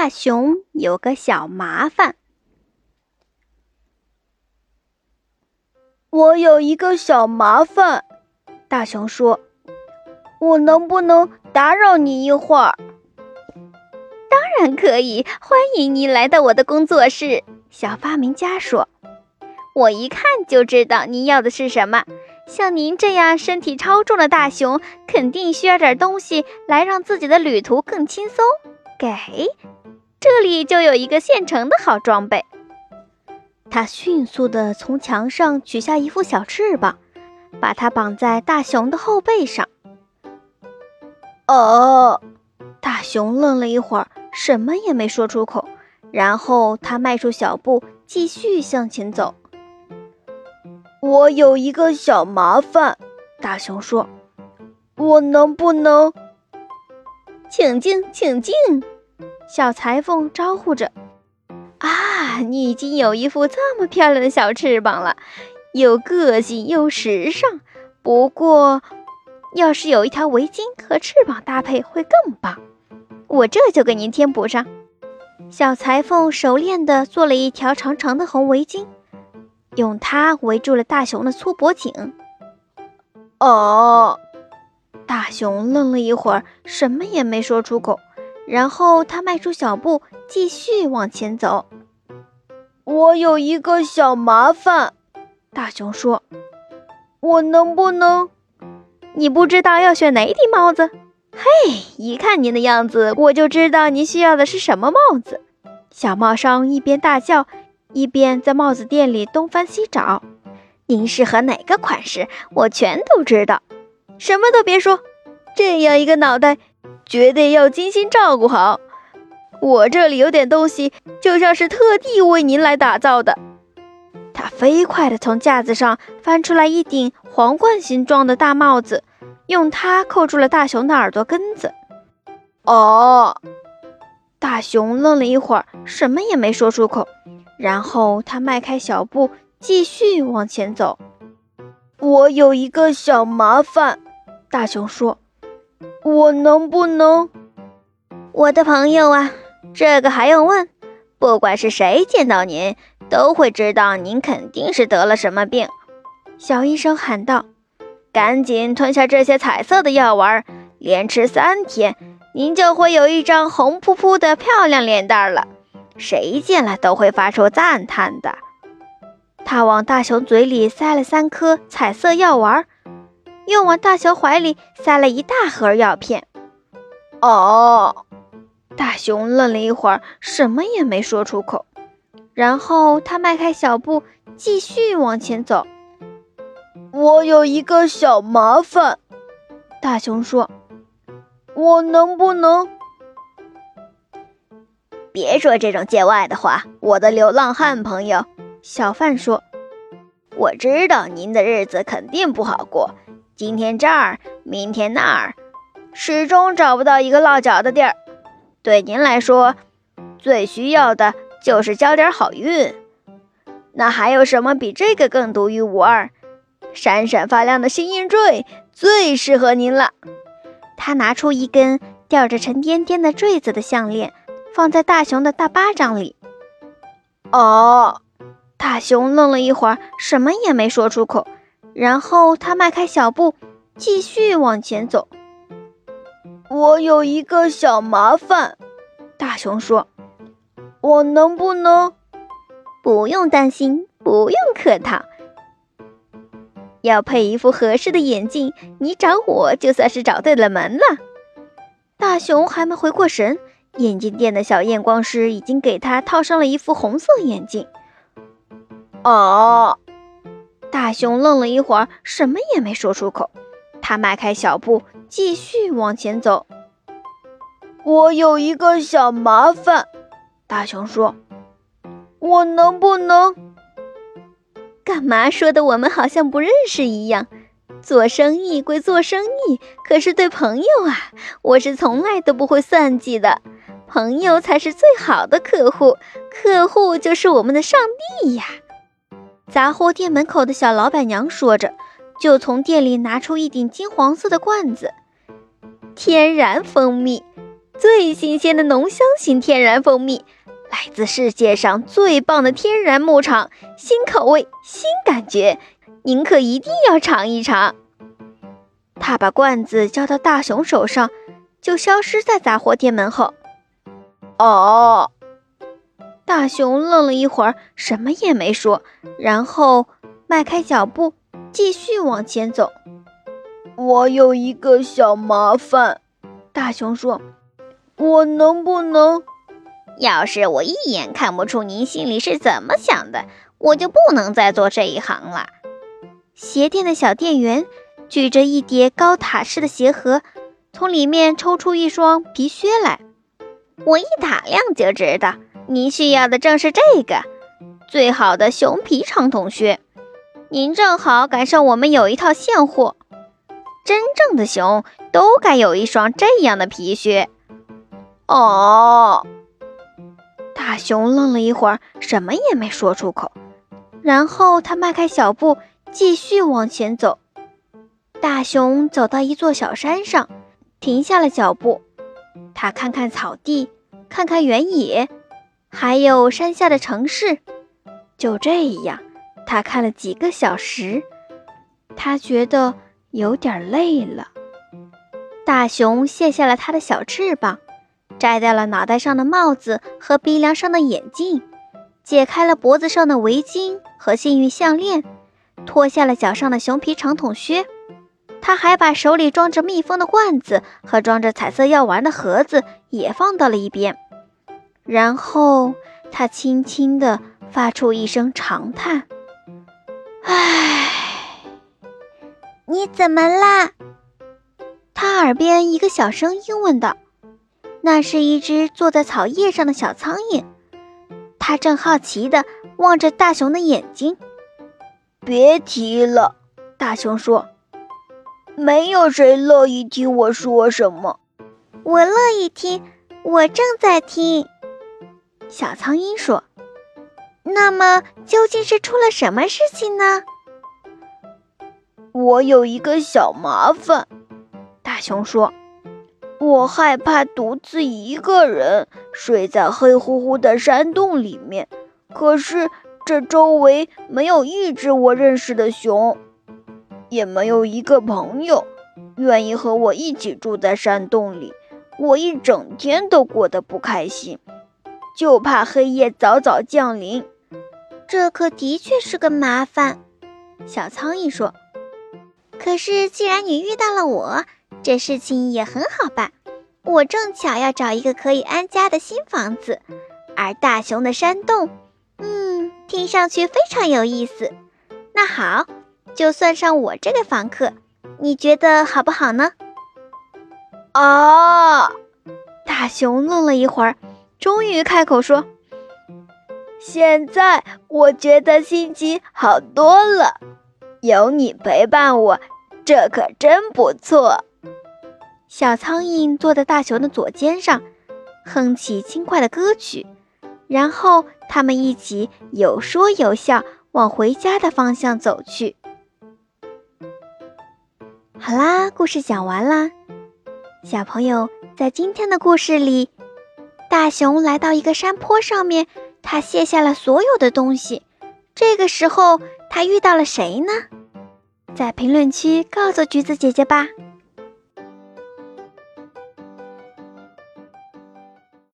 大熊有个小麻烦。我有一个小麻烦，大熊说：“我能不能打扰你一会儿？”当然可以，欢迎你来到我的工作室。小发明家说：“我一看就知道您要的是什么。像您这样身体超重的大熊，肯定需要点东西来让自己的旅途更轻松。给，这里就有一个现成的好装备。”他迅速地从墙上取下一副小翅膀，把它绑在大熊的后背上。哦，大熊愣了一会儿，什么也没说出口。然后他迈出小步，继续向前走。我有一个小麻烦，大熊说：“我能不能……请进，请进。”小裁缝招呼着。啊，你已经有一副这么漂亮的小翅膀了，又个性又时尚。不过，要是有一条围巾和翅膀搭配会更棒。我这就给您添补上。小裁缝熟练地做了一条长长的红围巾，用它围住了大熊的粗脖颈。哦，大熊愣了一会儿，什么也没说出口。然后他迈出小步，继续往前走。我有一个小麻烦，大熊说：“我能不能……你不知道要选哪顶帽子？嘿，一看您的样子，我就知道您需要的是什么帽子。”小帽商一边大叫，一边在帽子店里东翻西找。“您适合哪个款式？我全都知道。什么都别说，这样一个脑袋。”绝对要精心照顾好。我这里有点东西，就像是特地为您来打造的。他飞快地从架子上翻出来一顶皇冠形状的大帽子，用它扣住了大熊的耳朵根子。哦，大熊愣了一会儿，什么也没说出口。然后他迈开小步，继续往前走。我有一个小麻烦，大熊说。我能不能，我的朋友啊？这个还用问？不管是谁见到您，都会知道您肯定是得了什么病。小医生喊道：“赶紧吞下这些彩色的药丸，连吃三天，您就会有一张红扑扑的漂亮脸蛋了。谁见了都会发出赞叹的。”他往大熊嘴里塞了三颗彩色药丸。又往大熊怀里塞了一大盒药片。哦，大熊愣了一会儿，什么也没说出口。然后他迈开小步，继续往前走。我有一个小麻烦，大熊说：“我能不能……别说这种见外的话，我的流浪汉朋友。”小贩说：“我知道您的日子肯定不好过。”今天这儿，明天那儿，始终找不到一个落脚的地儿。对您来说，最需要的就是交点好运。那还有什么比这个更独一无二、闪闪发亮的幸运坠最适合您了？他拿出一根吊着沉甸甸的坠子的项链，放在大熊的大巴掌里。哦，大熊愣了一会儿，什么也没说出口。然后他迈开小步，继续往前走。我有一个小麻烦，大熊说：“我能不能……不用担心，不用客套。要配一副合适的眼镜，你找我就算是找对了门了。”大熊还没回过神，眼镜店的小验光师已经给他套上了一副红色眼镜。哦。大熊愣了一会儿，什么也没说出口。他迈开小步，继续往前走。我有一个小麻烦，大熊说：“我能不能……干嘛说的我们好像不认识一样？做生意归做生意，可是对朋友啊，我是从来都不会算计的。朋友才是最好的客户，客户就是我们的上帝呀。”杂货店门口的小老板娘说着，就从店里拿出一顶金黄色的罐子，天然蜂蜜，最新鲜的浓香型天然蜂蜜，来自世界上最棒的天然牧场，新口味，新感觉，您可一定要尝一尝。他把罐子交到大熊手上，就消失在杂货店门后。哦，大熊愣了一会儿，什么也没说，然后迈开脚步，继续往前走。我有一个小麻烦，大熊说：“我能不能……要是我一眼看不出您心里是怎么想的，我就不能再做这一行了。”鞋店的小店员。举着一叠高塔式的鞋盒，从里面抽出一双皮靴来。我一打量就知道，您需要的正是这个最好的熊皮长筒靴。您正好赶上我们有一套现货。真正的熊都该有一双这样的皮靴。哦，大熊愣了一会儿，什么也没说出口。然后他迈开小步，继续往前走。大熊走到一座小山上，停下了脚步。他看看草地，看看原野，还有山下的城市。就这样，他看了几个小时，他觉得有点累了。大熊卸下了他的小翅膀，摘掉了脑袋上的帽子和鼻梁上的眼镜，解开了脖子上的围巾和幸运项链，脱下了脚上的熊皮长筒靴。他还把手里装着蜜蜂的罐子和装着彩色药丸的盒子也放到了一边，然后他轻轻地发出一声长叹：“唉，你怎么啦？”他耳边一个小声音问道：“那是一只坐在草叶上的小苍蝇。”它正好奇地望着大熊的眼睛。“别提了。”大熊说。没有谁乐意听我说什么，我乐意听，我正在听。小苍蝇说：“那么究竟是出了什么事情呢？”我有一个小麻烦，大熊说：“我害怕独自一个人睡在黑乎乎的山洞里面，可是这周围没有一只我认识的熊。”也没有一个朋友愿意和我一起住在山洞里，我一整天都过得不开心，就怕黑夜早早降临。这可的确是个麻烦，小苍蝇说。可是既然你遇到了我，这事情也很好办。我正巧要找一个可以安家的新房子，而大熊的山洞，嗯，听上去非常有意思。那好。就算上我这个房客，你觉得好不好呢？哦！大熊愣了一会儿，终于开口说：“现在我觉得心情好多了，有你陪伴我，这可真不错。”小苍蝇坐在大熊的左肩上，哼起轻快的歌曲，然后他们一起有说有笑往回家的方向走去。好啦，故事讲完啦。小朋友，在今天的故事里，大熊来到一个山坡上面，他卸下了所有的东西。这个时候，他遇到了谁呢？在评论区告诉橘子姐姐吧。